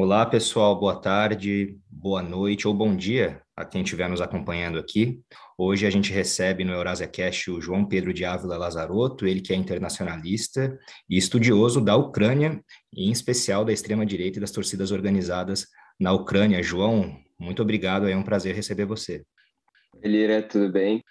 Olá, pessoal, boa tarde, boa noite ou bom dia a quem estiver nos acompanhando aqui. Hoje a gente recebe no Eurasia Cash o João Pedro de Ávila Lazarotto, ele que é internacionalista e estudioso da Ucrânia, e em especial da extrema-direita e das torcidas organizadas na Ucrânia. João, muito obrigado, é um prazer receber você. Elira, tudo bem?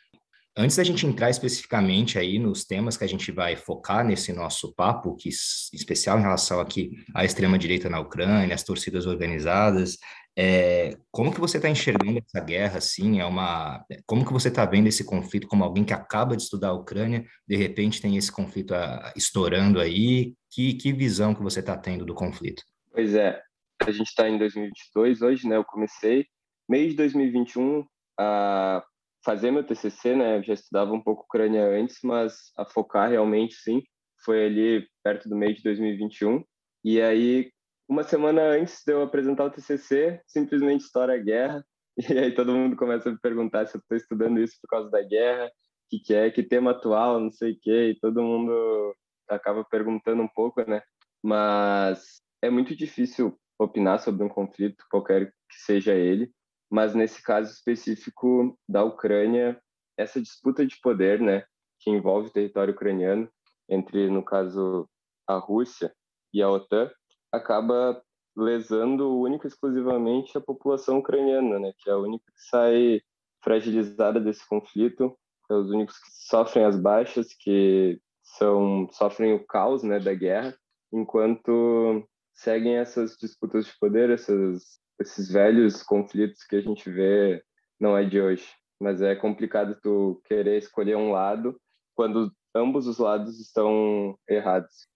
Antes da gente entrar especificamente aí nos temas que a gente vai focar nesse nosso papo, que especial em relação aqui à extrema-direita na Ucrânia, as torcidas organizadas, é, como que você está enxergando essa guerra, assim, é uma... Como que você está vendo esse conflito como alguém que acaba de estudar a Ucrânia, de repente tem esse conflito a, estourando aí, que, que visão que você está tendo do conflito? Pois é, a gente está em 2022 hoje, né, eu comecei, mês de 2021, a fazer meu TCC, né? Eu já estudava um pouco Ucrânia antes, mas a focar realmente, sim, foi ali perto do mês de 2021. E aí, uma semana antes de eu apresentar o TCC, simplesmente estoura a guerra. E aí todo mundo começa a me perguntar se eu estou estudando isso por causa da guerra, o que, que é, que tema atual, não sei o quê. E todo mundo acaba perguntando um pouco, né? Mas é muito difícil opinar sobre um conflito, qualquer que seja ele mas nesse caso específico da Ucrânia, essa disputa de poder, né, que envolve o território ucraniano entre, no caso, a Rússia e a OTAN, acaba lesando única e exclusivamente a população ucraniana, né, que é a única que sai fragilizada desse conflito, é os únicos que sofrem as baixas, que são sofrem o caos, né, da guerra, enquanto seguem essas disputas de poder, essas esses velhos conflitos que a gente vê não é de hoje. Mas é complicado tu querer escolher um lado quando ambos os lados estão errados.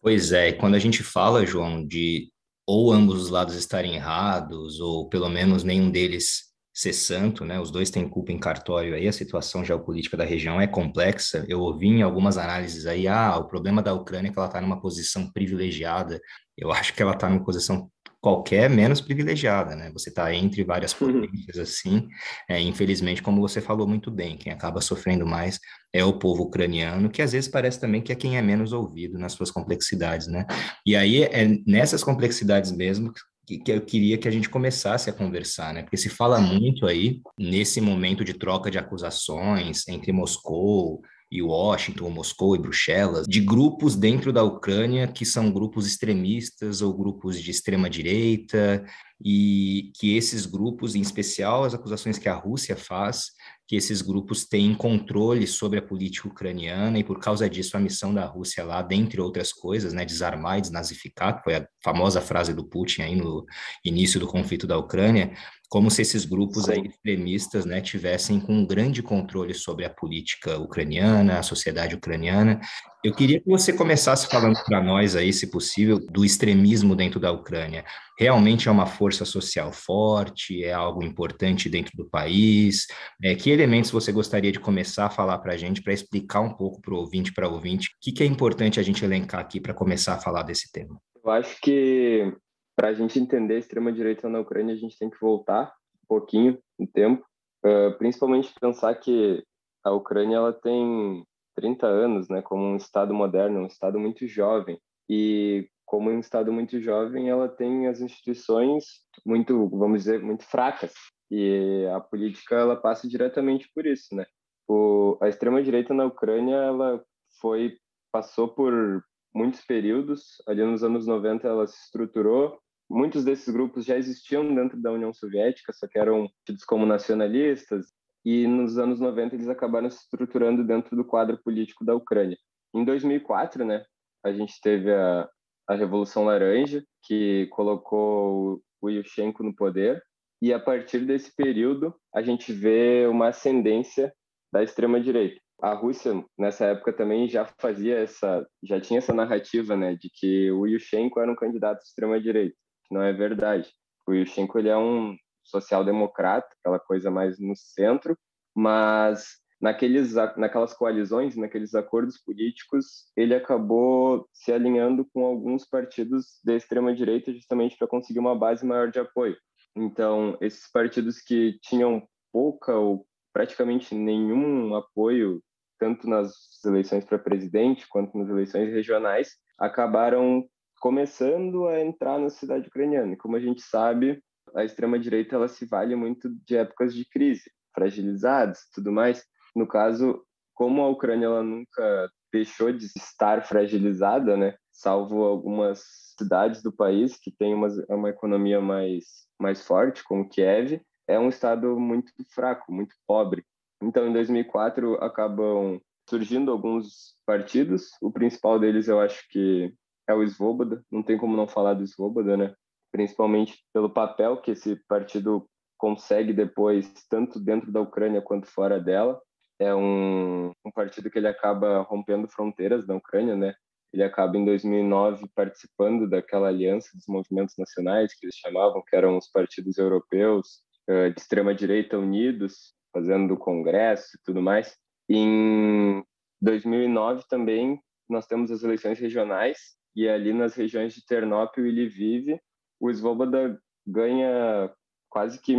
Pois é, quando a gente fala, João, de ou ambos os lados estarem errados, ou pelo menos nenhum deles ser santo, né? Os dois têm culpa em cartório aí, a situação geopolítica da região é complexa. Eu ouvi em algumas análises aí, ah, o problema da Ucrânia é que ela está numa posição privilegiada. Eu acho que ela está numa posição qualquer menos privilegiada, né? Você está entre várias uhum. potências assim. É, infelizmente, como você falou muito bem, quem acaba sofrendo mais é o povo ucraniano, que às vezes parece também que é quem é menos ouvido nas suas complexidades, né? E aí é nessas complexidades mesmo que, que eu queria que a gente começasse a conversar, né? Porque se fala muito aí nesse momento de troca de acusações entre Moscou e Washington, Moscou e Bruxelas, de grupos dentro da Ucrânia que são grupos extremistas ou grupos de extrema direita, e que esses grupos, em especial as acusações que a Rússia faz, que esses grupos têm controle sobre a política ucraniana e por causa disso a missão da Rússia lá, dentre outras coisas, né, desarmar e desnazificar, que foi a famosa frase do Putin aí no início do conflito da Ucrânia, como se esses grupos aí extremistas, né, tivessem com um grande controle sobre a política ucraniana, a sociedade ucraniana. Eu queria que você começasse falando para nós aí, se possível, do extremismo dentro da Ucrânia. Realmente é uma força social forte? É algo importante dentro do país? É, que elementos você gostaria de começar a falar para a gente, para explicar um pouco para o ouvinte, para ouvinte, o que, que é importante a gente elencar aqui para começar a falar desse tema? Eu acho que para a gente entender a extrema-direita na Ucrânia, a gente tem que voltar um pouquinho no tempo, uh, principalmente pensar que a Ucrânia ela tem 30 anos, né, como um estado moderno, um estado muito jovem. E como um estado muito jovem, ela tem as instituições muito, vamos dizer, muito fracas. E a política ela passa diretamente por isso, né? O, a extrema direita na Ucrânia, ela foi passou por muitos períodos. Ali nos anos 90 ela se estruturou, Muitos desses grupos já existiam dentro da União Soviética, só que eram tidos como nacionalistas, e nos anos 90 eles acabaram se estruturando dentro do quadro político da Ucrânia. Em 2004, né, a gente teve a, a Revolução Laranja, que colocou o Yushchenko no poder, e a partir desse período a gente vê uma ascendência da extrema direita. A Rússia nessa época também já fazia essa, já tinha essa narrativa, né, de que o Yushchenko era um candidato de extrema direita que não é verdade. O Yushchenko ele é um social-democrata, aquela coisa mais no centro, mas naqueles, naquelas coalizões, naqueles acordos políticos, ele acabou se alinhando com alguns partidos da extrema-direita justamente para conseguir uma base maior de apoio. Então, esses partidos que tinham pouca ou praticamente nenhum apoio, tanto nas eleições para presidente quanto nas eleições regionais, acabaram começando a entrar na sociedade ucraniana. E como a gente sabe, a extrema direita ela se vale muito de épocas de crise, fragilizadas, tudo mais. No caso, como a Ucrânia ela nunca deixou de estar fragilizada, né? Salvo algumas cidades do país que têm uma, uma economia mais mais forte, como Kiev, é um estado muito fraco, muito pobre. Então, em 2004 acabam surgindo alguns partidos. O principal deles, eu acho que é o Svoboda. Não tem como não falar do Svoboda, né? Principalmente pelo papel que esse partido consegue depois, tanto dentro da Ucrânia quanto fora dela. É um, um partido que ele acaba rompendo fronteiras da Ucrânia, né? Ele acaba em 2009 participando daquela aliança dos movimentos nacionais que eles chamavam, que eram os partidos europeus uh, de extrema direita unidos, fazendo o congresso e tudo mais. Em 2009 também nós temos as eleições regionais e ali nas regiões de Ternópil e Lviv, o Svoboda ganha quase que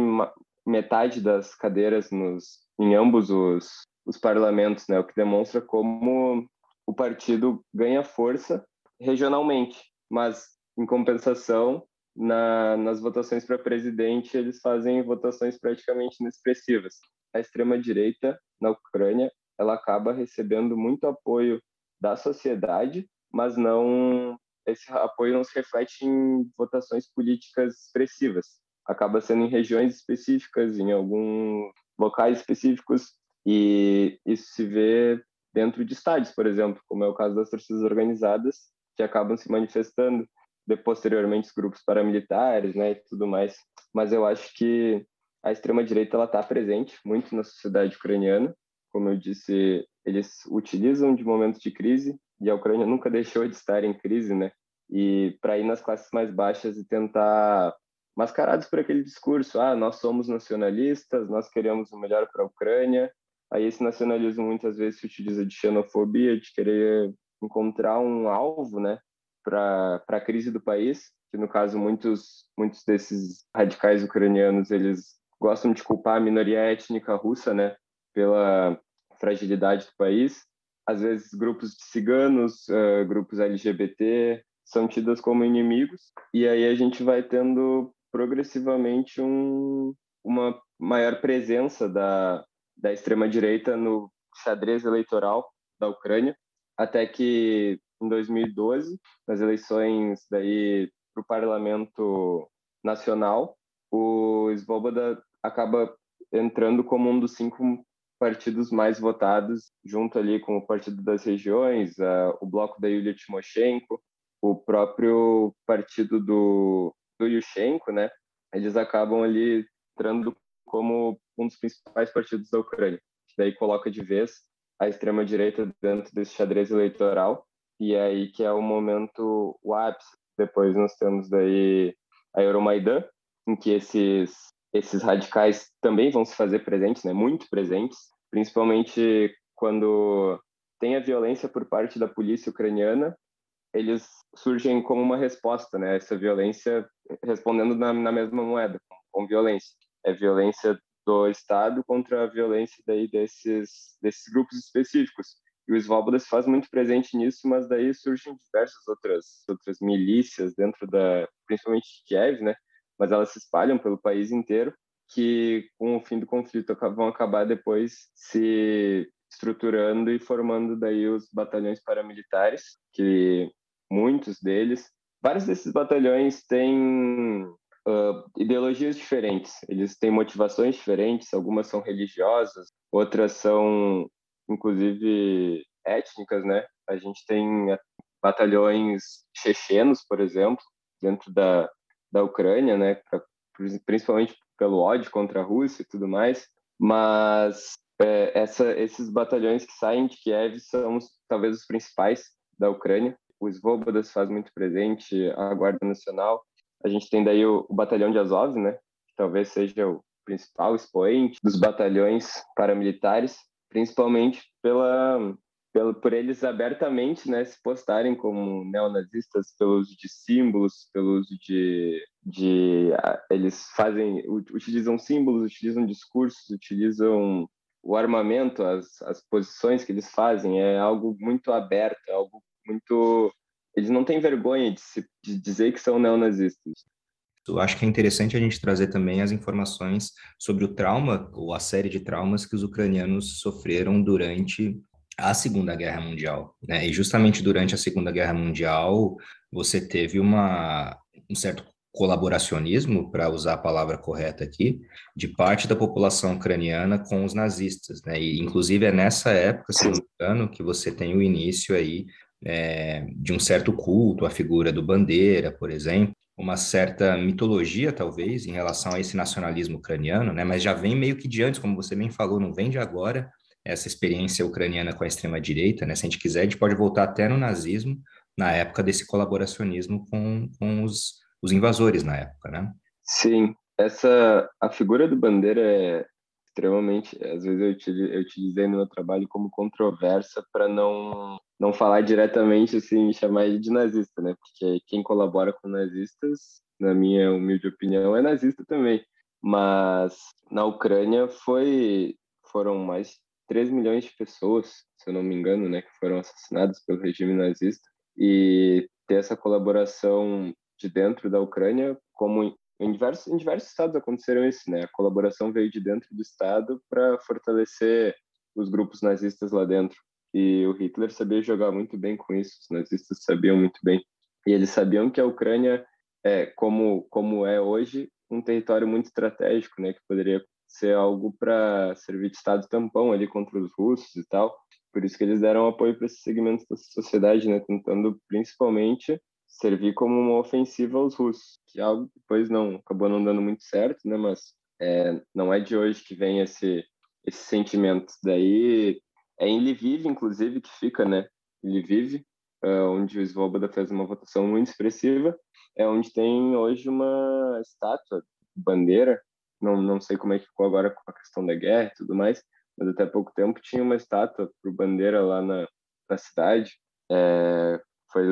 metade das cadeiras nos, em ambos os, os parlamentos, né? o que demonstra como o partido ganha força regionalmente, mas em compensação, na, nas votações para presidente, eles fazem votações praticamente inexpressivas. A extrema-direita na Ucrânia ela acaba recebendo muito apoio da sociedade, mas não esse apoio não se reflete em votações políticas expressivas. Acaba sendo em regiões específicas, em alguns locais específicos, e isso se vê dentro de estádios, por exemplo, como é o caso das torcidas organizadas, que acabam se manifestando, de, posteriormente os grupos paramilitares, né, e tudo mais. Mas eu acho que a extrema-direita está presente muito na sociedade ucraniana. Como eu disse, eles utilizam de momentos de crise, e a Ucrânia nunca deixou de estar em crise, né? E para ir nas classes mais baixas e tentar mascarados por aquele discurso, ah, nós somos nacionalistas, nós queremos o melhor para a Ucrânia, Aí esse nacionalismo muitas vezes se utiliza de xenofobia, de querer encontrar um alvo, né, para a crise do país, que no caso muitos muitos desses radicais ucranianos, eles gostam de culpar a minoria étnica russa, né, pela fragilidade do país. Às vezes grupos de ciganos, uh, grupos LGBT são tidos como inimigos, e aí a gente vai tendo progressivamente um, uma maior presença da, da extrema-direita no xadrez eleitoral da Ucrânia, até que em 2012, nas eleições daí para o Parlamento Nacional, o Svoboda acaba entrando como um dos cinco partidos mais votados, junto ali com o Partido das Regiões, a, o bloco da Yulia Timoshenko, o próprio partido do, do Yushchenko, né? Eles acabam ali entrando como um dos principais partidos da Ucrânia, que daí coloca de vez a extrema-direita dentro desse xadrez eleitoral, e é aí que é o momento, o ápice. Depois nós temos daí a Euromaidan, em que esses, esses radicais também vão se fazer presentes, né, muito presentes, principalmente quando tem a violência por parte da polícia ucraniana, eles surgem como uma resposta, né, essa violência respondendo na, na mesma moeda, com violência. É violência do Estado contra a violência daí desses, desses grupos específicos. E o Svoboda se faz muito presente nisso, mas daí surgem diversas outras, outras milícias dentro da, principalmente de Kiev, né? Mas elas se espalham pelo país inteiro, que com o fim do conflito vão acabar depois se estruturando e formando daí os batalhões paramilitares, que muitos deles, vários desses batalhões têm uh, ideologias diferentes, eles têm motivações diferentes, algumas são religiosas, outras são, inclusive, étnicas, né? A gente tem batalhões chechenos, por exemplo, dentro da, da Ucrânia, né? Pra, principalmente pelo ódio contra a Rússia e tudo mais, mas é, essa, esses batalhões que saem de Kiev são talvez os principais da Ucrânia. Os Svobodas faz muito presente, a Guarda Nacional, a gente tem daí o, o batalhão de Azov, né? Que talvez seja o principal expoente dos batalhões paramilitares, principalmente pela, pela por eles abertamente, né, se postarem como neonazistas pelo uso de símbolos, pelo uso de, de eles fazem utilizam símbolos, utilizam discursos, utilizam o armamento, as, as posições que eles fazem é algo muito aberto, é algo muito eles não têm vergonha de, se, de dizer que são neonazistas. Eu acho que é interessante a gente trazer também as informações sobre o trauma, ou a série de traumas que os ucranianos sofreram durante a Segunda Guerra Mundial. Né? E justamente durante a Segunda Guerra Mundial, você teve uma, um certo colaboracionismo, para usar a palavra correta aqui, de parte da população ucraniana com os nazistas, né? E inclusive é nessa época, se não me engano, que você tem o início aí é, de um certo culto à figura do Bandeira, por exemplo, uma certa mitologia, talvez, em relação a esse nacionalismo ucraniano, né? Mas já vem meio que de antes, como você bem falou, não vem de agora, essa experiência ucraniana com a extrema-direita, né? Se a gente quiser, a gente pode voltar até no nazismo, na época desse colaboracionismo com, com os, os invasores na época, né? Sim, essa a figura do Bandeira é extremamente, às vezes eu, te, eu utilizei no meu trabalho como controversa para não não falar diretamente assim, chamar de nazista, né? Porque quem colabora com nazistas, na minha humilde opinião, é nazista também. Mas na Ucrânia foi foram mais 3 milhões de pessoas, se eu não me engano, né, que foram assassinadas pelo regime nazista e ter essa colaboração de dentro da Ucrânia, como em diversos, em diversos estados aconteceram isso, né? A colaboração veio de dentro do estado para fortalecer os grupos nazistas lá dentro. E o Hitler sabia jogar muito bem com isso, os nazistas sabiam muito bem. E eles sabiam que a Ucrânia é, como, como é hoje, um território muito estratégico, né? Que poderia ser algo para servir de estado tampão ali contra os russos e tal. Por isso que eles deram apoio para esses segmentos da sociedade, né? Tentando principalmente servir como uma ofensiva aos russos, que é algo depois não acabou não dando muito certo, né? Mas é, não é de hoje que vem esse esse sentimento. Daí é em Lviv, inclusive, que fica, né? Lviv, uh, onde o Svoboda fez uma votação muito expressiva, é onde tem hoje uma estátua, bandeira. Não, não sei como é que ficou agora com a questão da guerra e tudo mais, mas até pouco tempo tinha uma estátua pro bandeira lá na, na cidade. É, foi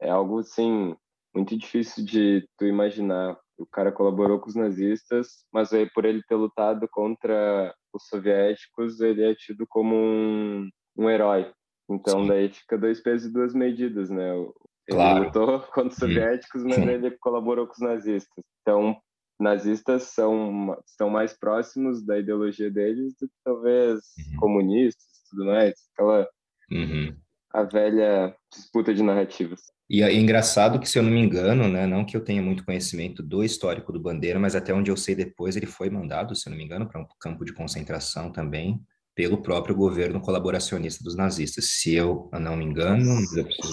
é algo assim muito difícil de tu imaginar. O cara colaborou com os nazistas, mas aí por ele ter lutado contra os soviéticos, ele é tido como um, um herói. Então Sim. daí fica dois pesos e duas medidas, né? Ele claro. lutou contra os soviéticos, mas ele colaborou com os nazistas. Então, nazistas são estão mais próximos da ideologia deles do que talvez uhum. comunistas, tudo mais. Aquela uhum. a velha disputa de narrativas. E é engraçado que, se eu não me engano, né, não que eu tenha muito conhecimento do histórico do Bandeira, mas até onde eu sei depois, ele foi mandado, se eu não me engano, para um campo de concentração também, pelo próprio governo colaboracionista dos nazistas. Se eu não me engano...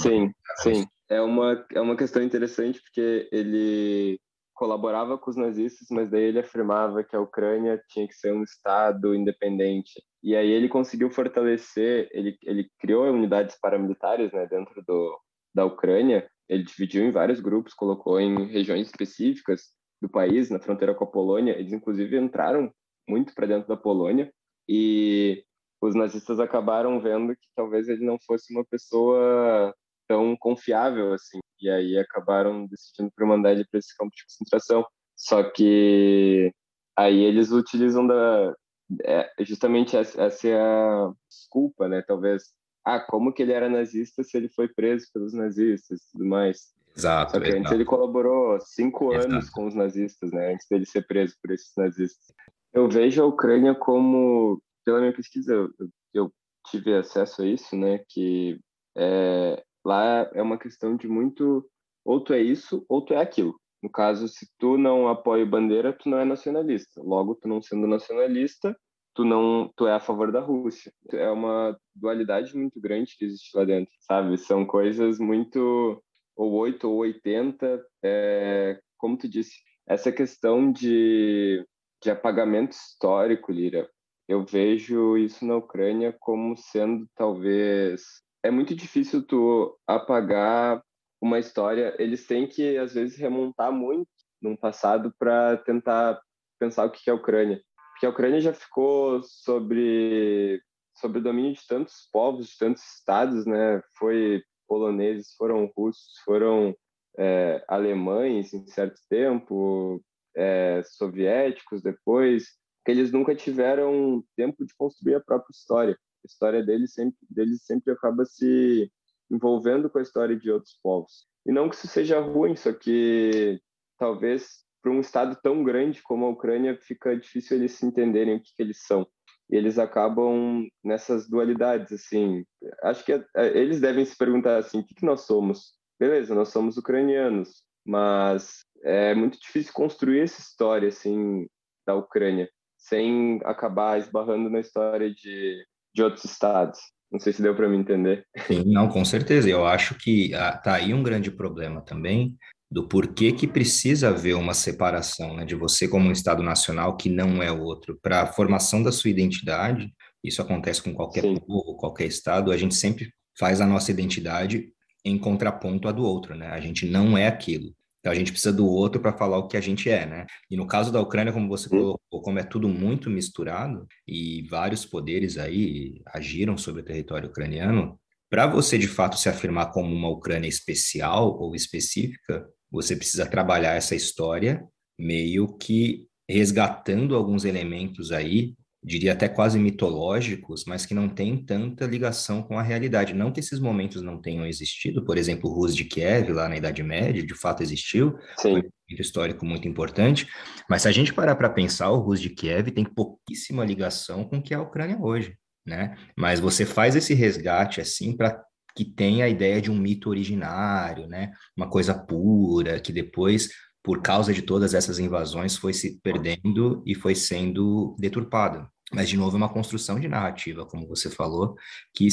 sim, sim. É uma, é uma questão interessante, porque ele colaborava com os nazistas, mas daí ele afirmava que a Ucrânia tinha que ser um estado independente. E aí ele conseguiu fortalecer, ele, ele criou unidades paramilitares né, dentro do, da Ucrânia, ele dividiu em vários grupos, colocou em regiões específicas do país, na fronteira com a Polônia. Eles, inclusive, entraram muito para dentro da Polônia e os nazistas acabaram vendo que talvez ele não fosse uma pessoa tão confiável assim. E aí acabaram decidindo por mandar ele para esse campo de concentração. Só que aí eles utilizam da é, justamente essa, essa é a desculpa, né? Talvez ah, como que ele era nazista se ele foi preso pelos nazistas e tudo mais. Exato. Só que antes ele colaborou cinco exato. anos com os nazistas, né? Antes dele ser preso por esses nazistas. Eu vejo a Ucrânia como, pela minha pesquisa, eu, eu tive acesso a isso, né? Que é, lá é uma questão de muito ou tu é isso ou tu é aquilo. No caso, se tu não apoia bandeira, tu não é nacionalista. Logo, tu não sendo nacionalista, tu não tu é a favor da Rússia. É uma dualidade muito grande que existe lá dentro, sabe? São coisas muito ou 8 ou 80, é, como tu disse, essa questão de, de apagamento histórico, Lira, eu vejo isso na Ucrânia como sendo talvez é muito difícil tu apagar uma história, eles têm que às vezes remontar muito num passado para tentar pensar o que é a Ucrânia porque a Ucrânia já ficou sobre sobre o domínio de tantos povos, de tantos estados, né? Foi poloneses, foram russos, foram é, alemães em certo tempo, é, soviéticos depois, que eles nunca tiveram tempo de construir a própria história. A história deles sempre, deles sempre acaba se envolvendo com a história de outros povos. E não que isso seja ruim, só que talvez para um estado tão grande como a Ucrânia fica difícil eles se entenderem o que, que eles são. E eles acabam nessas dualidades, assim. Acho que é, eles devem se perguntar assim, o que, que nós somos? Beleza, nós somos ucranianos, mas é muito difícil construir essa história, assim, da Ucrânia, sem acabar esbarrando na história de, de outros estados. Não sei se deu para me entender. Sim, não, com certeza. Eu acho que ah, tá aí um grande problema também do porquê que precisa haver uma separação, né, de você como um Estado nacional que não é outro, para a formação da sua identidade. Isso acontece com qualquer Sim. povo, qualquer Estado. A gente sempre faz a nossa identidade em contraponto à do outro, né? A gente não é aquilo. Então a gente precisa do outro para falar o que a gente é, né? E no caso da Ucrânia, como você falou, como é tudo muito misturado e vários poderes aí agiram sobre o território ucraniano, para você de fato se afirmar como uma Ucrânia especial ou específica, você precisa trabalhar essa história meio que resgatando alguns elementos aí diria até quase mitológicos, mas que não têm tanta ligação com a realidade. Não que esses momentos não tenham existido, por exemplo, o Rus de Kiev, lá na Idade Média, de fato existiu, Sim. foi um momento histórico muito importante, mas se a gente parar para pensar, o Rus de Kiev tem pouquíssima ligação com o que é a Ucrânia hoje, né? Mas você faz esse resgate, assim, para que tenha a ideia de um mito originário, né? Uma coisa pura, que depois por causa de todas essas invasões, foi se perdendo e foi sendo deturpada. Mas, de novo, é uma construção de narrativa, como você falou, que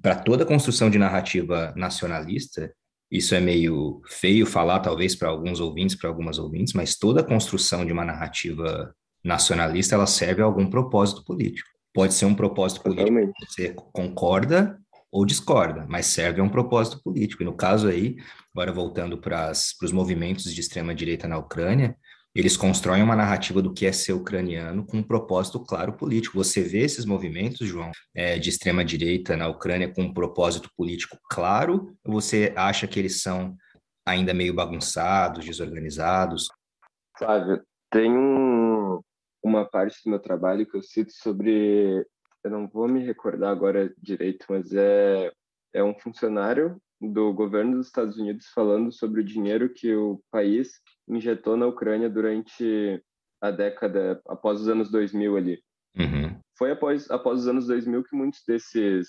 para toda construção de narrativa nacionalista, isso é meio feio falar, talvez, para alguns ouvintes, para algumas ouvintes, mas toda construção de uma narrativa nacionalista, ela serve a algum propósito político. Pode ser um propósito político que você concorda ou discorda, mas serve a um propósito político. E no caso aí, agora voltando para os movimentos de extrema-direita na Ucrânia, eles constroem uma narrativa do que é ser ucraniano com um propósito claro político. Você vê esses movimentos, João, é, de extrema direita na Ucrânia com um propósito político claro? Ou você acha que eles são ainda meio bagunçados, desorganizados? Flávio, tem um, uma parte do meu trabalho que eu cito sobre, eu não vou me recordar agora direito, mas é, é um funcionário do governo dos Estados Unidos falando sobre o dinheiro que o país injetou na Ucrânia durante a década, após os anos 2000 ali. Uhum. Foi após, após os anos 2000 que muitos desses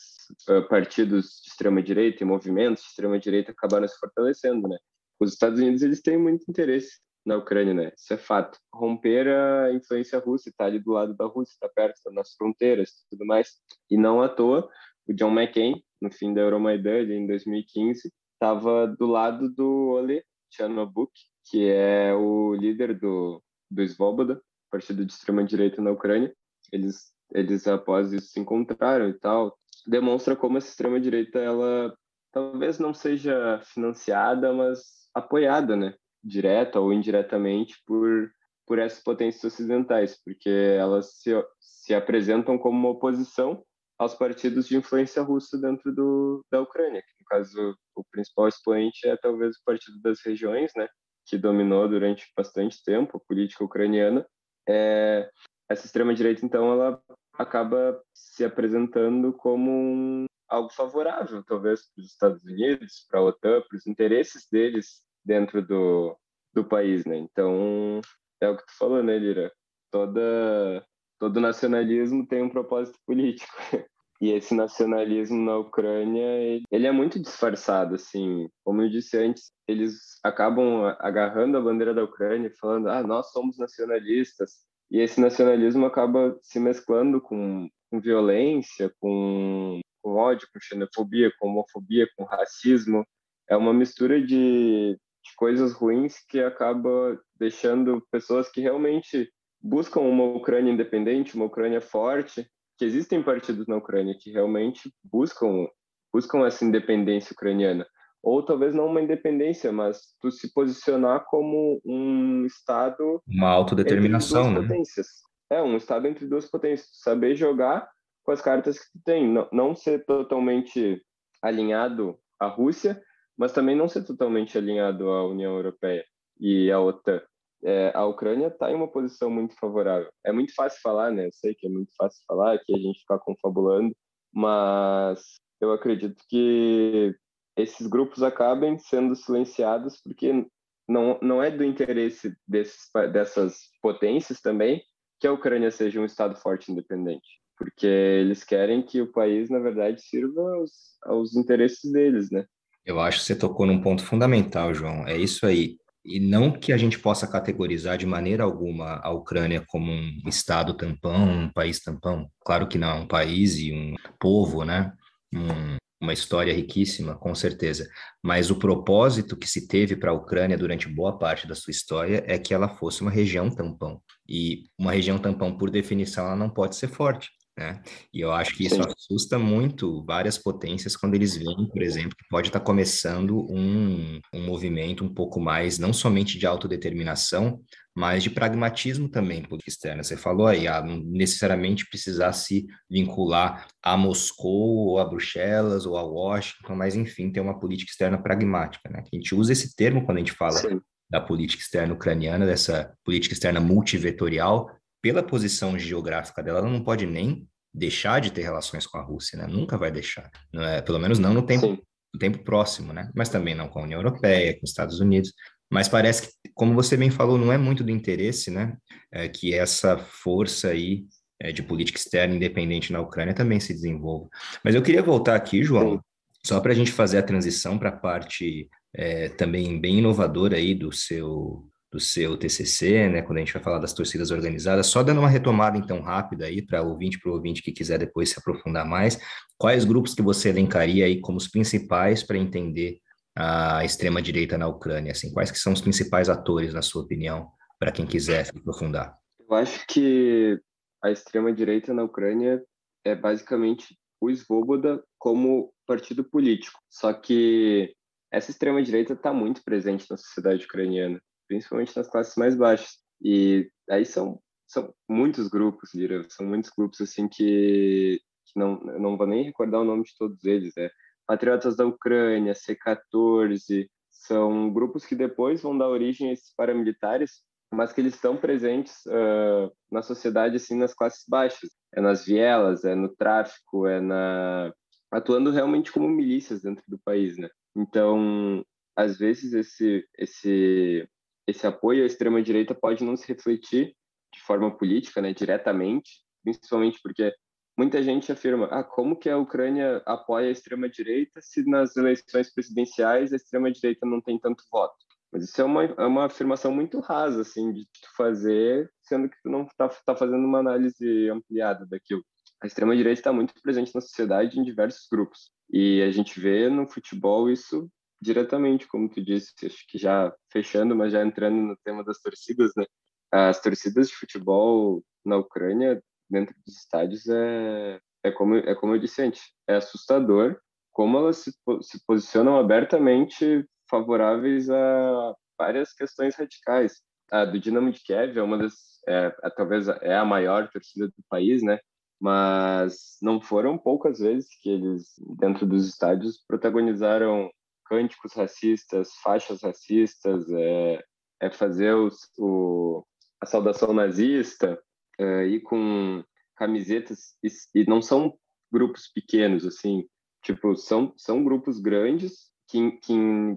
uh, partidos de extrema-direita e movimentos de extrema-direita acabaram se fortalecendo, né? Os Estados Unidos, eles têm muito interesse na Ucrânia, né? Isso é fato. Romper a influência russa, tá ali do lado da Rússia, tá perto das nossas fronteiras, tudo mais. E não à toa, o John McCain, no fim da Euromaidan, em 2015, estava do lado do Ole Chanobuk, que é o líder do, do Svoboda, partido de extrema-direita na Ucrânia. Eles, eles, após isso, se encontraram e tal. Demonstra como essa extrema-direita, ela talvez não seja financiada, mas apoiada, né? Direta ou indiretamente por, por essas potências ocidentais, porque elas se, se apresentam como uma oposição aos partidos de influência russa dentro do, da Ucrânia. No caso, o principal expoente é talvez o Partido das Regiões, né? Que dominou durante bastante tempo a política ucraniana, é, essa extrema-direita, então, ela acaba se apresentando como um, algo favorável, talvez, para os Estados Unidos, para a OTAN, para os interesses deles dentro do, do país, né? Então, é o que tu falou, né, Lira? Toda, todo nacionalismo tem um propósito político. E esse nacionalismo na Ucrânia, ele é muito disfarçado, assim. Como eu disse antes, eles acabam agarrando a bandeira da Ucrânia e falando, ah, nós somos nacionalistas. E esse nacionalismo acaba se mesclando com, com violência, com, com ódio, com xenofobia, com homofobia, com racismo. É uma mistura de, de coisas ruins que acaba deixando pessoas que realmente buscam uma Ucrânia independente, uma Ucrânia forte, que existem partidos na Ucrânia que realmente buscam buscam essa independência ucraniana ou talvez não uma independência, mas tu se posicionar como um estado uma autodeterminação, né? Potências. É um estado entre duas potências, saber jogar com as cartas que tu tem, não, não ser totalmente alinhado à Rússia, mas também não ser totalmente alinhado à União Europeia e à OTAN é, a Ucrânia está em uma posição muito favorável. É muito fácil falar, né? Eu sei que é muito fácil falar, que a gente ficar confabulando, mas eu acredito que esses grupos acabem sendo silenciados porque não, não é do interesse desses, dessas potências também que a Ucrânia seja um Estado forte e independente, porque eles querem que o país, na verdade, sirva aos, aos interesses deles, né? Eu acho que você tocou num ponto fundamental, João. É isso aí. E não que a gente possa categorizar de maneira alguma a Ucrânia como um Estado tampão, um país tampão. Claro que não, é um país e um povo, né? Um, uma história riquíssima, com certeza. Mas o propósito que se teve para a Ucrânia durante boa parte da sua história é que ela fosse uma região tampão. E uma região tampão, por definição, ela não pode ser forte. Né? E eu acho que isso Sim. assusta muito várias potências quando eles veem, por exemplo, que pode estar começando um, um movimento um pouco mais, não somente de autodeterminação, mas de pragmatismo também política externa. Você falou aí, ah, não necessariamente precisar se vincular a Moscou, ou a Bruxelas, ou a Washington, mas enfim, ter uma política externa pragmática. Né? A gente usa esse termo quando a gente fala Sim. da política externa ucraniana, dessa política externa multivetorial, pela posição geográfica dela, ela não pode nem deixar de ter relações com a Rússia, né? Nunca vai deixar, é? Pelo menos não no tempo, no tempo próximo, né? Mas também não com a União Europeia, com os Estados Unidos. Mas parece que, como você bem falou, não é muito do interesse, né? É, que essa força aí é, de política externa independente na Ucrânia também se desenvolva. Mas eu queria voltar aqui, João, só para a gente fazer a transição para a parte é, também bem inovadora aí do seu do seu TCC, né, quando a gente vai falar das torcidas organizadas, só dando uma retomada então rápida aí para o ouvinte, para o ouvinte que quiser depois se aprofundar mais, quais grupos que você elencaria aí como os principais para entender a extrema direita na Ucrânia, assim, quais que são os principais atores na sua opinião, para quem quiser se aprofundar? Eu acho que a extrema direita na Ucrânia é basicamente o Svoboda como partido político, só que essa extrema direita está muito presente na sociedade ucraniana principalmente nas classes mais baixas. E aí são são muitos grupos, Lira, são muitos grupos assim que, que não não vou nem recordar o nome de todos eles, é Patriotas da Ucrânia, C14, são grupos que depois vão dar origem a esses paramilitares, mas que eles estão presentes uh, na sociedade assim nas classes baixas, é nas vielas, é no tráfico, é na atuando realmente como milícias dentro do país, né? Então, às vezes esse esse esse apoio à extrema-direita pode não se refletir de forma política, né, diretamente, principalmente porque muita gente afirma, ah, como que a Ucrânia apoia a extrema-direita se nas eleições presidenciais a extrema-direita não tem tanto voto? Mas isso é uma, é uma afirmação muito rasa, assim, de tu fazer, sendo que tu não está tá fazendo uma análise ampliada daquilo. A extrema-direita está muito presente na sociedade em diversos grupos. E a gente vê no futebol isso diretamente, como tu disse, acho que já fechando, mas já entrando no tema das torcidas, né? As torcidas de futebol na Ucrânia, dentro dos estádios, é, é, como, é como eu disse antes, é assustador como elas se, se posicionam abertamente favoráveis a várias questões radicais. A do Dinamo de Kiev é uma das, é, é, talvez é a maior torcida do país, né? Mas não foram poucas vezes que eles, dentro dos estádios, protagonizaram cânticos racistas, faixas racistas, é, é fazer os, o, a saudação nazista, é, ir com camisetas, e, e, não são grupos pequenos, assim, tipo, são, são grupos grandes que, que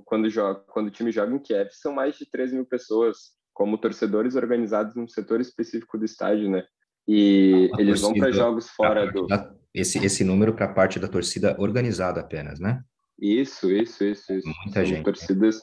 quando, joga, quando o time joga em Kiev são mais de 13 mil pessoas, como torcedores organizados num setor específico do estádio, né? E a eles vão para jogos fora do. Esse, esse número para a parte da torcida organizada apenas, né? Isso, isso, isso, isso. Muita São gente. Torcidas.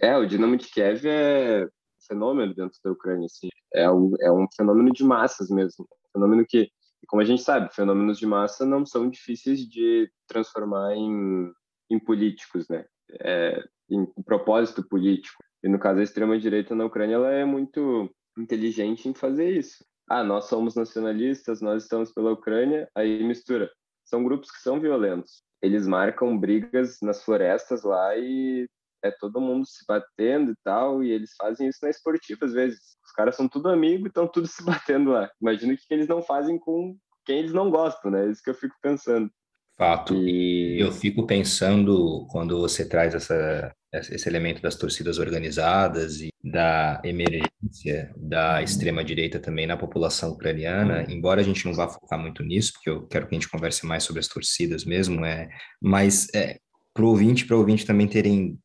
É, o Dinamo de Kiev é fenômeno dentro da Ucrânia, assim. É um, é um fenômeno de massas mesmo. Um fenômeno que, como a gente sabe, fenômenos de massa não são difíceis de transformar em, em políticos, né? É, em, em propósito político. E no caso, a extrema-direita na Ucrânia ela é muito inteligente em fazer isso. Ah, nós somos nacionalistas, nós estamos pela Ucrânia, aí mistura. São grupos que são violentos eles marcam brigas nas florestas lá e é todo mundo se batendo e tal, e eles fazem isso na esportiva às vezes. Os caras são tudo amigos e estão tudo se batendo lá. Imagina o que eles não fazem com quem eles não gostam, né? É isso que eu fico pensando. Fato. E eu fico pensando quando você traz essa, esse elemento das torcidas organizadas e da emergência da extrema-direita também na população ucraniana, embora a gente não vá focar muito nisso, porque eu quero que a gente converse mais sobre as torcidas mesmo, é, mas é, para o ouvinte, para o ouvinte também terem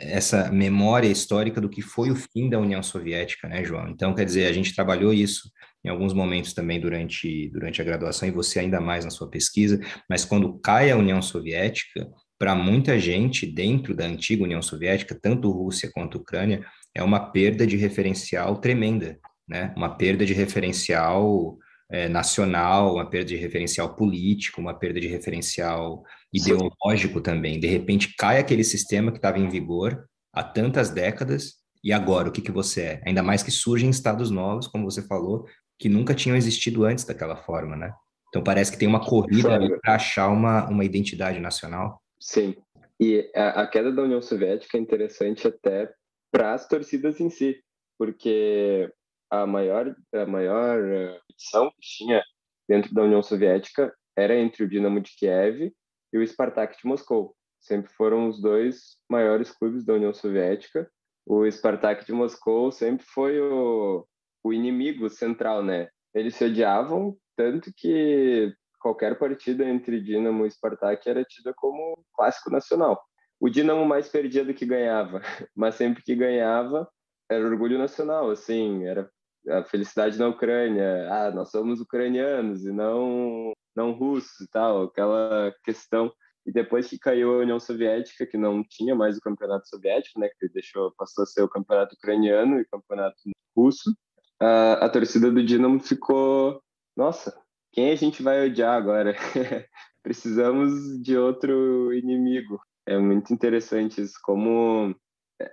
essa memória histórica do que foi o fim da União Soviética, né, João? Então, quer dizer, a gente trabalhou isso em alguns momentos também durante, durante a graduação, e você ainda mais na sua pesquisa, mas quando cai a União Soviética, para muita gente dentro da antiga União Soviética, tanto Rússia quanto Ucrânia, é uma perda de referencial tremenda, né? Uma perda de referencial é, nacional, uma perda de referencial político, uma perda de referencial ideológico também. De repente cai aquele sistema que estava em vigor há tantas décadas e agora o que que você é? Ainda mais que surgem estados novos, como você falou, que nunca tinham existido antes daquela forma, né? Então parece que tem uma corrida para achar uma, uma identidade nacional. Sim. E a, a queda da União Soviética é interessante até para as torcidas em si, porque a maior a maior edição que tinha dentro da União Soviética era entre o Dinamo de Kiev e o Spartak de Moscou. Sempre foram os dois maiores clubes da União Soviética. O Spartak de Moscou sempre foi o, o inimigo central, né? Eles se odiavam tanto que qualquer partida entre Dinamo e Spartak era tida como clássico nacional. O Dinamo mais perdia do que ganhava, mas sempre que ganhava era orgulho nacional, assim, era a felicidade na Ucrânia, ah, nós somos ucranianos e não não russos e tal, aquela questão. E depois que caiu a União Soviética, que não tinha mais o campeonato soviético, né, que deixou passou a ser o campeonato ucraniano e campeonato russo, a, a torcida do Dinamo ficou, nossa, quem a gente vai odiar agora? Precisamos de outro inimigo. É muito interessante isso, como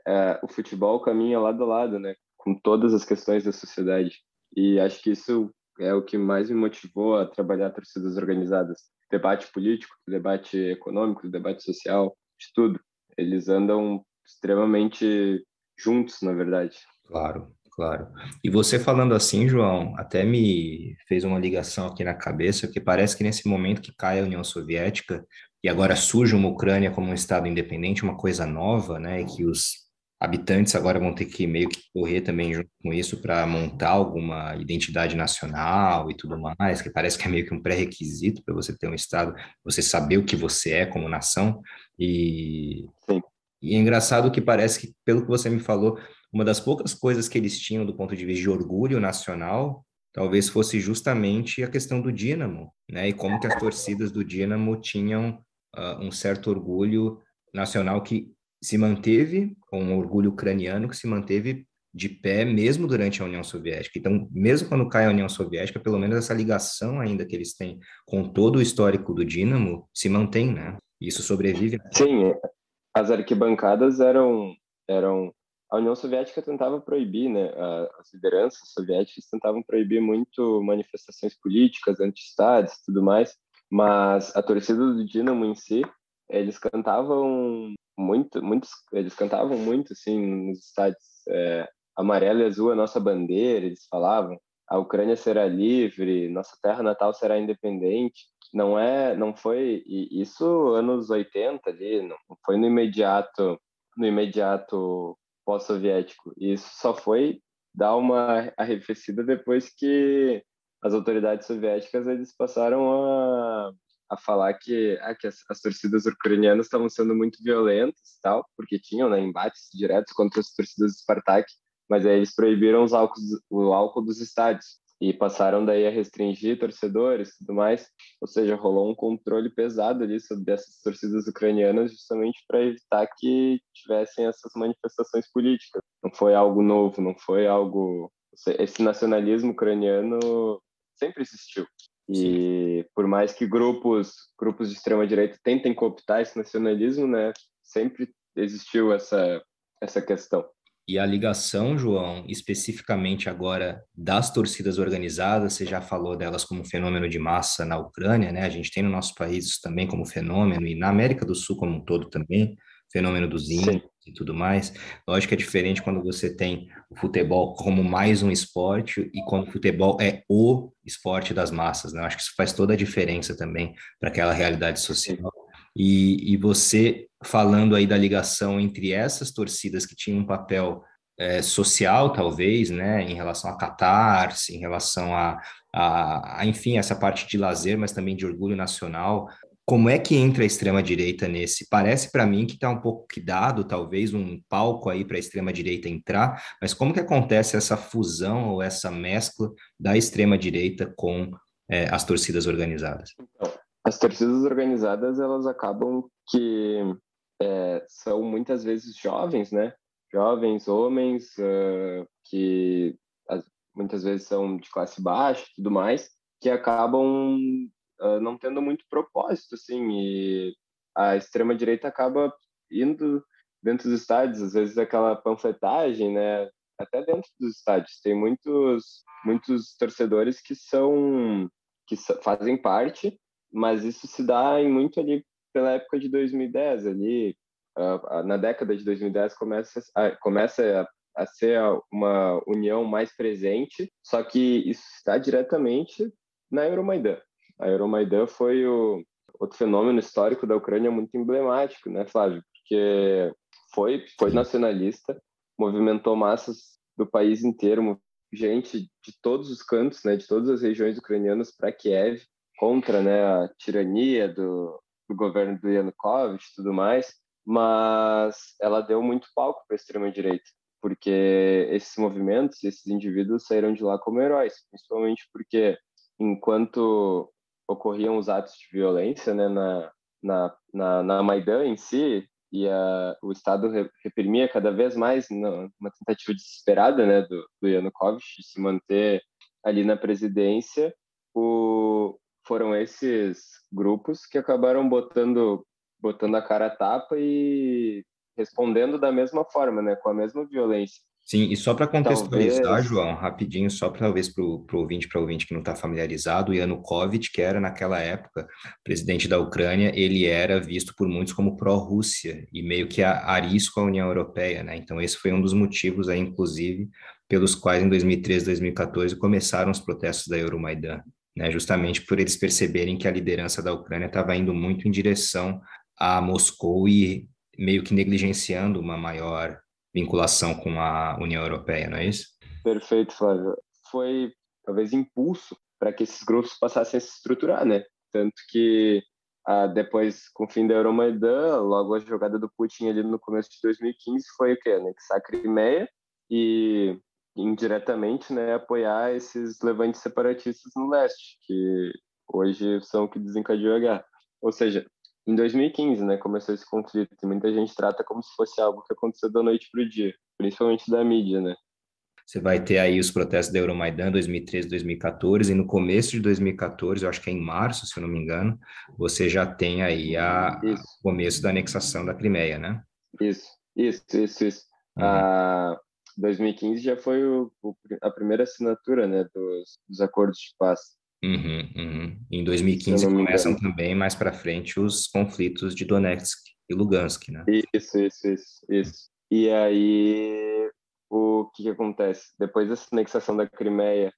é, o futebol caminha lado a lado, né? Com todas as questões da sociedade. E acho que isso é o que mais me motivou a trabalhar torcidas organizadas. Debate político, debate econômico, debate social, de tudo. Eles andam extremamente juntos, na verdade. Claro. Claro. E você falando assim, João, até me fez uma ligação aqui na cabeça, que parece que nesse momento que cai a União Soviética e agora surge uma Ucrânia como um Estado independente, uma coisa nova, né, que os habitantes agora vão ter que meio que correr também junto com isso para montar alguma identidade nacional e tudo mais, que parece que é meio que um pré-requisito para você ter um Estado, você saber o que você é como nação. E, Sim. e é engraçado que parece que, pelo que você me falou, uma das poucas coisas que eles tinham do ponto de vista de orgulho nacional, talvez fosse justamente a questão do Dínamo, né? E como que as torcidas do Dínamo tinham uh, um certo orgulho nacional que se manteve, um orgulho ucraniano que se manteve de pé mesmo durante a União Soviética. Então, mesmo quando cai a União Soviética, pelo menos essa ligação ainda que eles têm com todo o histórico do Dínamo se mantém, né? Isso sobrevive. Sim, as arquibancadas eram eram a União Soviética tentava proibir, né, as lideranças soviéticas tentavam proibir muito manifestações políticas, anti-estados tudo mais, mas a torcida do Dinamo em si, eles cantavam muito, muitos, eles cantavam muito, assim, nos estádios, é, amarelo e azul é nossa bandeira, eles falavam, a Ucrânia será livre, nossa terra natal será independente. Não é, não foi, isso anos 80 ali, não foi no imediato, no imediato pós-soviético. Isso só foi dar uma arrefecida depois que as autoridades soviéticas eles passaram a, a falar que, ah, que as, as, torcidas ucranianas estavam sendo muito violentas tal, porque tinham né, embates diretos contra as torcidas do Spartak, mas aí eles proibiram os álcools, o álcool dos estádios e passaram daí a restringir torcedores e tudo mais, ou seja, rolou um controle pesado ali sobre essas torcidas ucranianas justamente para evitar que tivessem essas manifestações políticas. Não foi algo novo, não foi algo esse nacionalismo ucraniano sempre existiu. E Sim. por mais que grupos grupos de extrema direita tentem cooptar esse nacionalismo, né, sempre existiu essa essa questão. E a ligação, João, especificamente agora das torcidas organizadas, você já falou delas como fenômeno de massa na Ucrânia, né? A gente tem no nosso país isso também como fenômeno, e na América do Sul como um todo também, fenômeno dos índios e tudo mais. Lógico que é diferente quando você tem o futebol como mais um esporte e quando o futebol é o esporte das massas, né? acho que isso faz toda a diferença também para aquela realidade social. E, e você falando aí da ligação entre essas torcidas que tinham um papel é, social, talvez, né, em relação a catarse, em relação a, a, a, enfim, essa parte de lazer, mas também de orgulho nacional, Como é que entra a extrema-direita nesse? Parece para mim que está um pouco que dado, talvez, um palco aí para a extrema-direita entrar, mas como que acontece essa fusão ou essa mescla da extrema-direita com é, as torcidas organizadas? Então, as torcidas organizadas, elas acabam que é, são muitas vezes jovens, né? Jovens, homens, uh, que as, muitas vezes são de classe baixa e tudo mais, que acabam uh, não tendo muito propósito, assim, e a extrema-direita acaba indo dentro dos estádios, às vezes aquela panfletagem, né, até dentro dos estádios, tem muitos, muitos torcedores que são, que fazem parte, mas isso se dá em muito ali pela época de 2010, ali, uh, na década de 2010 começa, a, começa a, a ser uma união mais presente, só que isso está diretamente na Euromaidan. A Euromaidan foi o outro fenômeno histórico da Ucrânia muito emblemático, né, Flávio? Porque foi, foi nacionalista, movimentou massas do país inteiro, gente de todos os cantos, né, de todas as regiões ucranianas para Kiev, contra né, a tirania do, do governo do Yanukovych e tudo mais, mas ela deu muito palco para a extrema-direita, porque esses movimentos, esses indivíduos saíram de lá como heróis, principalmente porque enquanto ocorriam os atos de violência né, na, na, na, na Maidan em si, e a, o Estado reprimia cada vez mais uma tentativa desesperada né, do, do Yanukovych de se manter ali na presidência, o, foram esses grupos que acabaram botando, botando a cara a tapa e respondendo da mesma forma, né, com a mesma violência. Sim, e só para contextualizar, talvez... João, rapidinho, só para talvez para o ouvinte, para ouvinte que não está familiarizado, o Yanukovych, que era naquela época presidente da Ucrânia, ele era visto por muitos como pró-Rússia e meio que arisco à União Europeia, né? Então esse foi um dos motivos aí, inclusive, pelos quais em 2013, 2014 começaram os protestos da Euromaidan, né? Justamente por eles perceberem que a liderança da Ucrânia estava indo muito em direção a Moscou e meio que negligenciando uma maior vinculação com a União Europeia, não é isso? Perfeito, Flávio. Foi talvez impulso para que esses grupos passassem a se estruturar, né? Tanto que ah, depois, com o fim da Euromaidan, logo a jogada do Putin ali no começo de 2015 foi o quê? Anexar a Crimeia e indiretamente né, apoiar esses levantes separatistas no leste, que hoje são o que desencadeou a guerra. Ou seja, em 2015, né, começou esse conflito e muita gente trata como se fosse algo que aconteceu da noite para o dia, principalmente da mídia, né? Você vai ter aí os protestos da Euromaidan 2013, 2014 e no começo de 2014, eu acho que é em março, se eu não me engano, você já tem aí a, o começo da anexação da Crimeia, né? Isso, isso, isso, isso. Uhum. A 2015 já foi o, o, a primeira assinatura, né, dos, dos acordos de paz. Uhum, uhum. Em 2015 começam também mais para frente os conflitos de Donetsk e Lugansk, né? Isso, isso, isso, isso. E aí o que, que acontece depois dessa anexação da Crimeia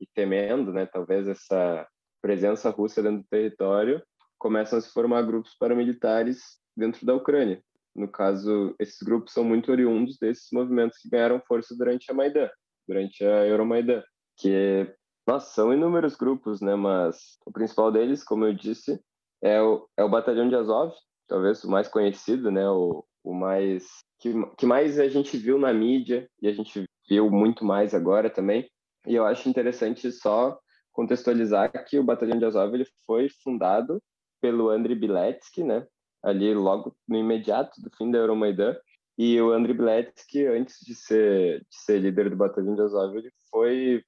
e temendo, né, talvez essa presença russa dentro do território, começam a se formar grupos paramilitares dentro da Ucrânia. No caso, esses grupos são muito oriundos desses movimentos que ganharam força durante a Maidan, durante a Euromaidan, que nossa, são inúmeros grupos, né? Mas o principal deles, como eu disse, é o, é o Batalhão de Azov, talvez o mais conhecido, né? O, o mais que, que mais a gente viu na mídia e a gente viu muito mais agora também. E eu acho interessante só contextualizar que o Batalhão de Azov ele foi fundado pelo Andriy Biletsky, né? Ali logo no imediato do fim da Euromaidan. E o Andriy Biletsky, antes de ser, de ser líder do Batalhão de Azov, ele foi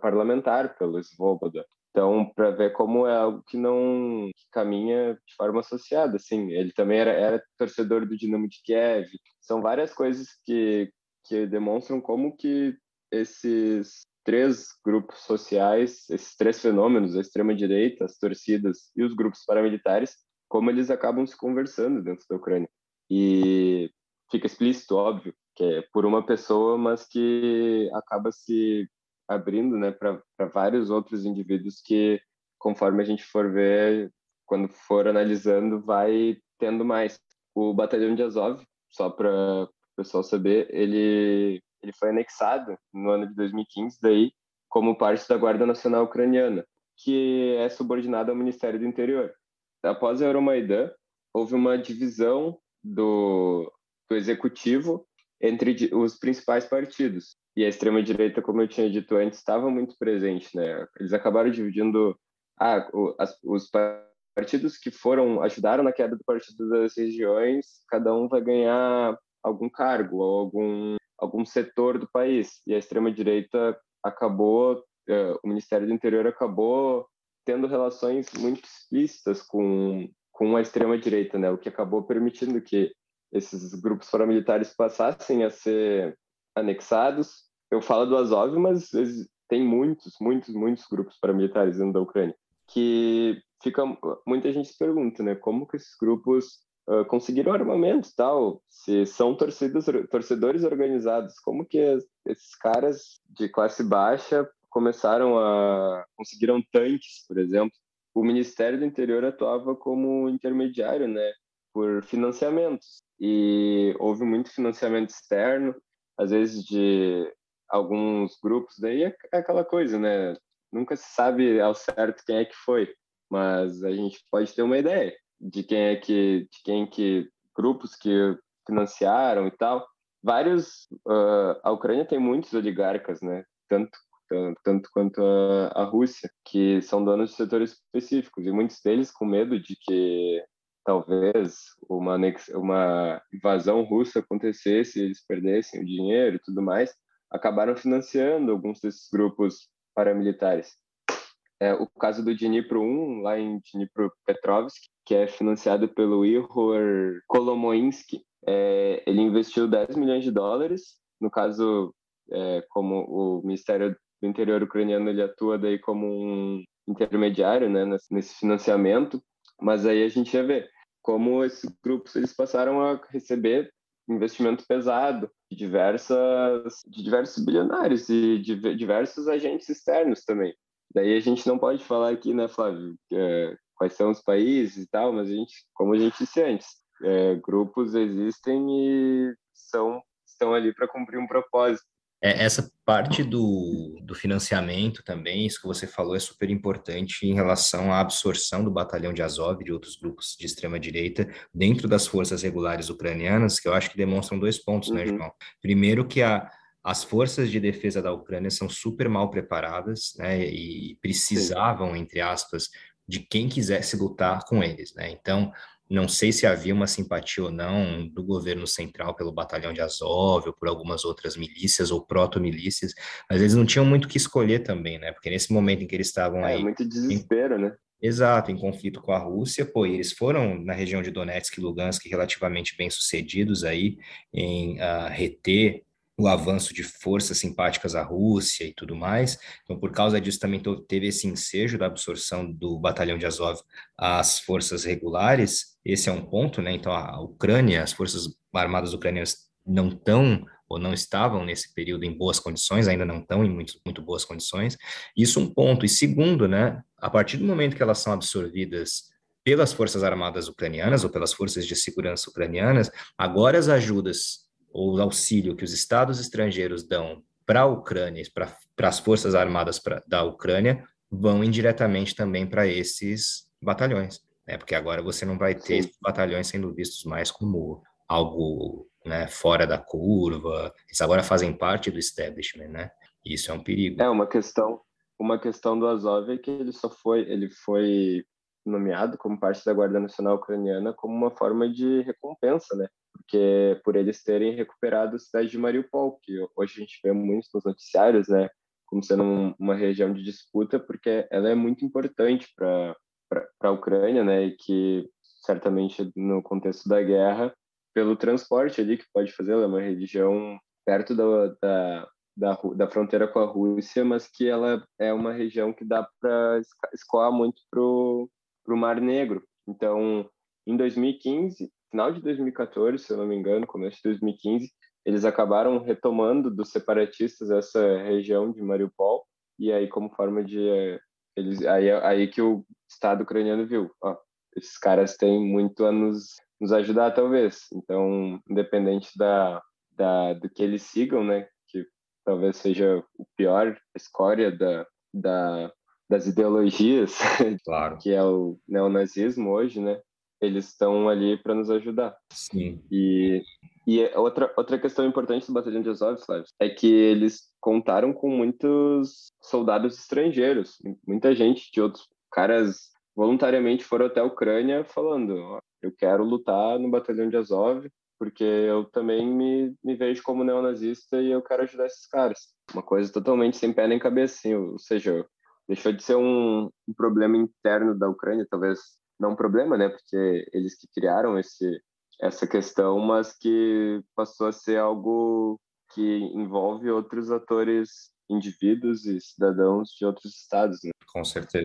parlamentar pelo Svoboda. Então, para ver como é algo que não que caminha de forma associada, assim, ele também era, era torcedor do Dinamo de Kiev. São várias coisas que que demonstram como que esses três grupos sociais, esses três fenômenos, a extrema direita, as torcidas e os grupos paramilitares, como eles acabam se conversando dentro da Ucrânia. E fica explícito, óbvio, que é por uma pessoa, mas que acaba se abrindo né, para vários outros indivíduos que, conforme a gente for ver, quando for analisando, vai tendo mais. O batalhão de Azov, só para o pessoal saber, ele, ele foi anexado no ano de 2015, daí, como parte da Guarda Nacional Ucraniana, que é subordinada ao Ministério do Interior. após a Euromaidan, houve uma divisão do, do executivo entre os principais partidos. E a extrema-direita, como eu tinha dito antes, estava muito presente. Né? Eles acabaram dividindo ah, as, os partidos que foram ajudaram na queda do Partido das Regiões, cada um vai ganhar algum cargo ou algum, algum setor do país. E a extrema-direita acabou, uh, o Ministério do Interior acabou tendo relações muito explícitas com, com a extrema-direita, né? o que acabou permitindo que esses grupos paramilitares passassem a ser anexados. Eu falo do Azov, mas tem muitos, muitos, muitos grupos paramilitares dentro da Ucrânia que fica muita gente se pergunta, né, como que esses grupos uh, conseguiram armamento tal, se são torcidos, torcedores organizados, como que esses caras de classe baixa começaram a conseguiram tanques, por exemplo. O Ministério do Interior atuava como intermediário, né, por financiamentos e houve muito financiamento externo, às vezes de alguns grupos, daí é aquela coisa, né? Nunca se sabe ao certo quem é que foi, mas a gente pode ter uma ideia de quem é que, de quem que grupos que financiaram e tal. Vários, uh, a Ucrânia tem muitos oligarcas, né? Tanto tanto quanto a, a Rússia, que são donos de setores específicos, e muitos deles com medo de que talvez uma, uma invasão russa acontecesse, eles perdessem o dinheiro e tudo mais, acabaram financiando alguns desses grupos paramilitares. É, o caso do Dnipro 1, lá em Dnipropetrovsk, que é financiado pelo Ihor Kolomoinsky, é, ele investiu 10 milhões de dólares. No caso, é, como o Ministério do Interior ucraniano ele atua daí como um intermediário né, nesse financiamento, mas aí a gente ia ver como esses grupos eles passaram a receber investimento pesado de diversas de diversos bilionários e de diversos agentes externos também. Daí a gente não pode falar aqui, né, Flávio, é, quais são os países e tal, mas a gente, como a gente disse antes, é, grupos existem e são estão ali para cumprir um propósito. É, essa parte do, do financiamento também, isso que você falou, é super importante em relação à absorção do batalhão de Azov e de outros grupos de extrema-direita dentro das forças regulares ucranianas, que eu acho que demonstram dois pontos, né, uhum. né, João? Primeiro, que a, as forças de defesa da Ucrânia são super mal preparadas, né, e precisavam, entre aspas, de quem quisesse lutar com eles, né? Então, não sei se havia uma simpatia ou não do governo central pelo batalhão de Azov ou por algumas outras milícias ou proto-milícias, mas eles não tinham muito o que escolher também, né? Porque nesse momento em que eles estavam é, aí... Muito desespero, em... né? Exato, em conflito com a Rússia, pô, eles foram na região de Donetsk e Lugansk relativamente bem sucedidos aí em uh, reter o avanço de forças simpáticas à Rússia e tudo mais. Então, por causa disso, também teve esse ensejo da absorção do batalhão de Azov às forças regulares. Esse é um ponto, né? Então, a Ucrânia, as forças armadas ucranianas não estão ou não estavam nesse período em boas condições, ainda não estão em muito, muito boas condições. Isso um ponto. E segundo, né, a partir do momento que elas são absorvidas pelas forças armadas ucranianas ou pelas forças de segurança ucranianas, agora as ajudas ou o auxílio que os estados estrangeiros dão para a Ucrânia, para as forças armadas pra, da Ucrânia, vão indiretamente também para esses batalhões, né? Porque agora você não vai ter batalhões sendo vistos mais como algo né, fora da curva, eles agora fazem parte do establishment, né? Isso é um perigo. É uma questão, uma questão do Azov é que ele só foi, ele foi nomeado como parte da Guarda Nacional Ucraniana como uma forma de recompensa, né? Porque por eles terem recuperado a cidade de Mariupol, que hoje a gente vê muito nos noticiários, né? Como sendo um, uma região de disputa, porque ela é muito importante para a Ucrânia, né? E que certamente no contexto da guerra, pelo transporte ali que pode fazer, ela é uma região perto da, da da, da fronteira com a Rússia, mas que ela é uma região que dá para escoar muito para o Mar Negro. Então, em 2015, final de 2014, se eu não me engano, começo de 2015, eles acabaram retomando dos separatistas essa região de Mariupol e aí como forma de eles aí aí que o Estado ucraniano viu, ó, esses caras têm muito a nos nos ajudar talvez. Então, independente da, da do que eles sigam, né, que talvez seja o pior escória da da das ideologias, claro. que é o neonazismo hoje, né? Eles estão ali para nos ajudar. Sim. E, e outra, outra questão importante do Batalhão de Azov, Flávio, é que eles contaram com muitos soldados estrangeiros, muita gente de outros caras voluntariamente foram até a Ucrânia falando: eu quero lutar no Batalhão de Azov, porque eu também me, me vejo como neonazista e eu quero ajudar esses caras. Uma coisa totalmente sem pé nem cabeça, assim, ou seja, deixou de ser um, um problema interno da Ucrânia, talvez não um problema, né, porque eles que criaram esse essa questão, mas que passou a ser algo que envolve outros atores, indivíduos e cidadãos de outros estados. Né? Com certeza.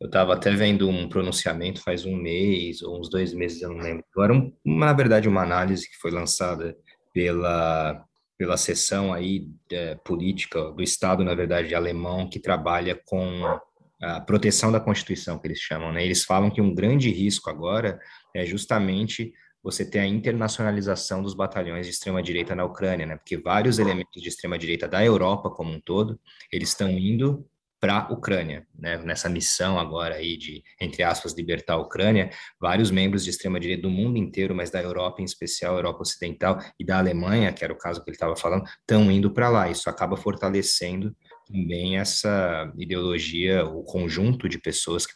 Eu estava até vendo um pronunciamento faz um mês ou uns dois meses, eu não lembro. Agora, um, na verdade, uma análise que foi lançada pela pela seção aí é, política do Estado, na verdade, alemão, que trabalha com a proteção da Constituição, que eles chamam, né? Eles falam que um grande risco agora é justamente você ter a internacionalização dos batalhões de extrema-direita na Ucrânia, né? Porque vários elementos de extrema-direita da Europa como um todo, eles estão indo para a Ucrânia, né? Nessa missão agora aí de, entre aspas, libertar a Ucrânia, vários membros de extrema-direita do mundo inteiro, mas da Europa em especial, Europa Ocidental e da Alemanha, que era o caso que ele estava falando, estão indo para lá. Isso acaba fortalecendo também essa ideologia, o conjunto de pessoas que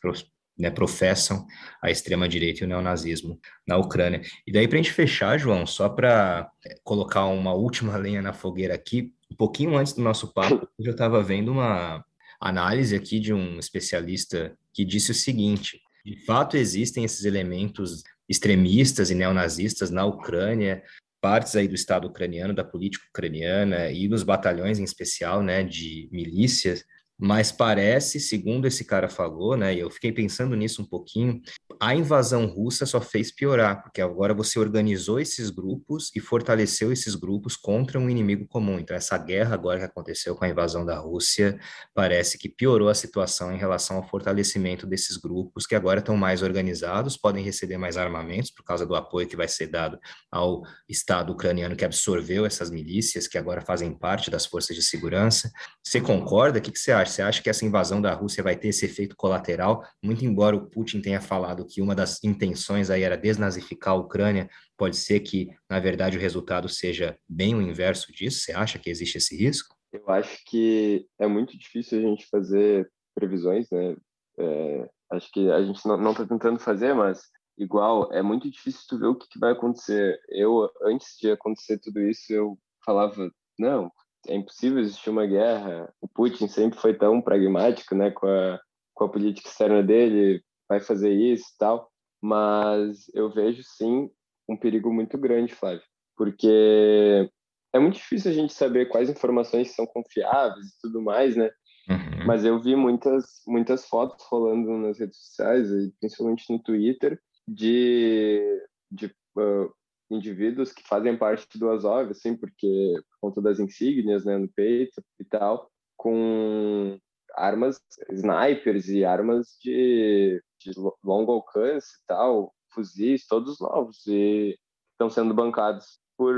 né, professam a extrema-direita e o neonazismo na Ucrânia. E daí, para a gente fechar, João, só para colocar uma última lenha na fogueira aqui, um pouquinho antes do nosso papo, eu estava vendo uma análise aqui de um especialista que disse o seguinte: de fato existem esses elementos extremistas e neonazistas na Ucrânia, partes aí do Estado ucraniano, da política ucraniana e dos batalhões em especial, né, de milícias mas parece, segundo esse cara falou, né, e eu fiquei pensando nisso um pouquinho, a invasão russa só fez piorar, porque agora você organizou esses grupos e fortaleceu esses grupos contra um inimigo comum. Então, essa guerra agora que aconteceu com a invasão da Rússia parece que piorou a situação em relação ao fortalecimento desses grupos, que agora estão mais organizados, podem receber mais armamentos por causa do apoio que vai ser dado ao Estado ucraniano que absorveu essas milícias, que agora fazem parte das forças de segurança. Você concorda? O que, que você acha? Você acha que essa invasão da Rússia vai ter esse efeito colateral? Muito embora o Putin tenha falado que uma das intenções aí era desnazificar a Ucrânia, pode ser que, na verdade, o resultado seja bem o inverso disso? Você acha que existe esse risco? Eu acho que é muito difícil a gente fazer previsões, né? É, acho que a gente não está tentando fazer, mas igual é muito difícil tu ver o que, que vai acontecer. Eu, antes de acontecer tudo isso, eu falava, não, é impossível existir uma guerra. O Putin sempre foi tão pragmático, né, com a, com a política externa dele, vai fazer isso e tal. Mas eu vejo sim um perigo muito grande, Flávio, porque é muito difícil a gente saber quais informações são confiáveis e tudo mais, né? Uhum. Mas eu vi muitas muitas fotos rolando nas redes sociais, principalmente no Twitter, de, de uh, indivíduos que fazem parte do Azov, assim, porque por conta das insígnias, né, no peito e tal, com armas snipers e armas de, de longo alcance e tal, fuzis todos novos e estão sendo bancados por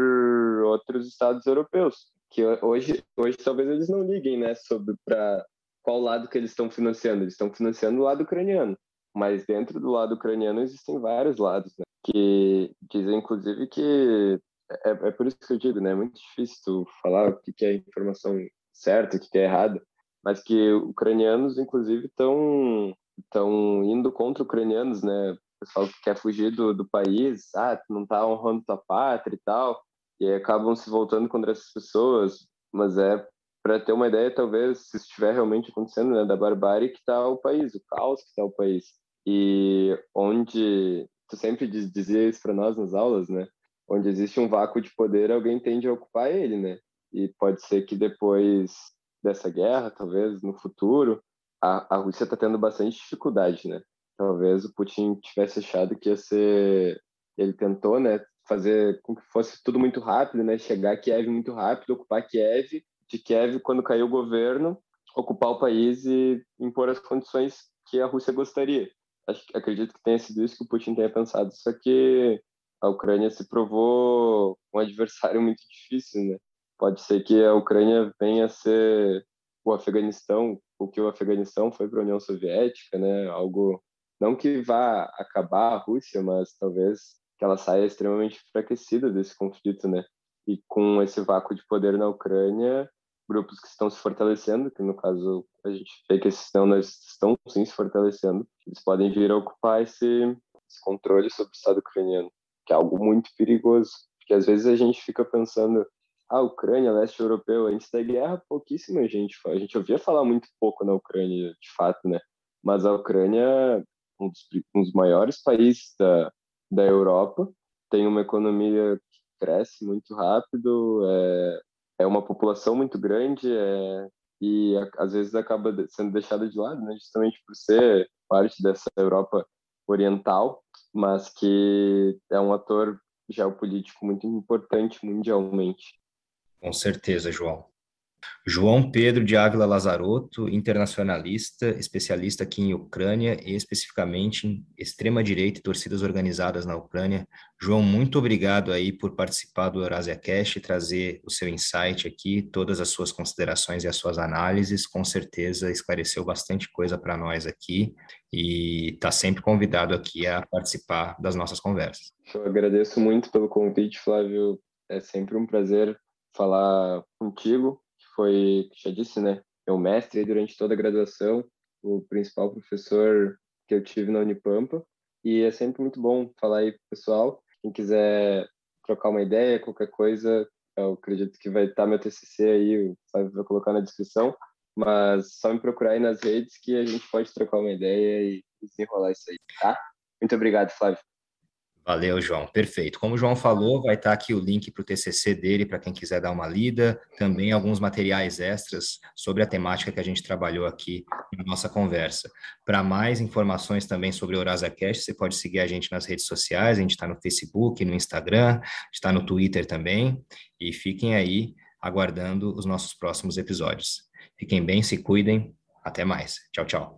outros estados europeus que hoje hoje talvez eles não liguem né sobre para qual lado que eles estão financiando eles estão financiando o lado ucraniano mas dentro do lado ucraniano existem vários lados né? Que dizem, inclusive, que é, é por isso que eu digo, né? É muito difícil falar o que é informação certa, o que é errada, mas que ucranianos, inclusive, estão estão indo contra ucranianos, né? O pessoal que quer fugir do, do país, ah, não tá honrando tua pátria e tal, e acabam se voltando contra essas pessoas, mas é para ter uma ideia, talvez, se estiver realmente acontecendo, né, da barbárie que está o país, o caos que está o país. E onde tu sempre dizia isso para nós nas aulas, né? Onde existe um vácuo de poder, alguém tende a ocupar ele, né? E pode ser que depois dessa guerra, talvez no futuro, a, a Rússia está tendo bastante dificuldade, né? Talvez o Putin tivesse achado que ia ser. Ele tentou, né? Fazer com que fosse tudo muito rápido, né? Chegar a Kiev muito rápido, ocupar Kiev, de Kiev, quando caiu o governo, ocupar o país e impor as condições que a Rússia gostaria acho, acredito que tenha sido isso que o Putin tenha pensado. Só que a Ucrânia se provou um adversário muito difícil, né? Pode ser que a Ucrânia venha a ser o Afeganistão o que o Afeganistão foi para a União Soviética, né? Algo não que vá acabar a Rússia, mas talvez que ela saia extremamente enfraquecida desse conflito, né? E com esse vácuo de poder na Ucrânia, grupos que estão se fortalecendo, que no caso a gente vê que esses estão, estão sim se fortalecendo, eles podem vir a ocupar esse, esse controle sobre o Estado ucraniano, que é algo muito perigoso, porque às vezes a gente fica pensando a Ucrânia, leste europeu, antes da guerra, pouquíssima gente, a gente ouvia falar muito pouco na Ucrânia, de fato, né? Mas a Ucrânia, um dos, um dos maiores países da, da Europa, tem uma economia que cresce muito rápido, é, é uma população muito grande, é, e a, às vezes acaba sendo deixada de lado, né? Justamente por ser parte dessa Europa oriental, mas que é um ator geopolítico muito importante mundialmente. Com certeza, João. João Pedro de Ávila Lazarotto, internacionalista, especialista aqui em Ucrânia e especificamente em extrema-direita e torcidas organizadas na Ucrânia. João, muito obrigado aí por participar do Eurasia Cash e trazer o seu insight aqui, todas as suas considerações e as suas análises. Com certeza esclareceu bastante coisa para nós aqui e está sempre convidado aqui a participar das nossas conversas. Eu agradeço muito pelo convite, Flávio. É sempre um prazer falar contigo, foi, já disse, né, meu mestre durante toda a graduação, o principal professor que eu tive na Unipampa, e é sempre muito bom falar aí pro pessoal, quem quiser trocar uma ideia, qualquer coisa, eu acredito que vai estar meu TCC aí, Flávio vai colocar na descrição, mas só me procurar aí nas redes que a gente pode trocar uma ideia e desenrolar isso aí, tá? Muito obrigado, Flávio. Valeu, João. Perfeito. Como o João falou, vai estar aqui o link para o TCC dele para quem quiser dar uma lida. Também alguns materiais extras sobre a temática que a gente trabalhou aqui na nossa conversa. Para mais informações também sobre o EurasaCast, você pode seguir a gente nas redes sociais. A gente está no Facebook, no Instagram, está no Twitter também. E fiquem aí aguardando os nossos próximos episódios. Fiquem bem, se cuidem. Até mais. Tchau, tchau.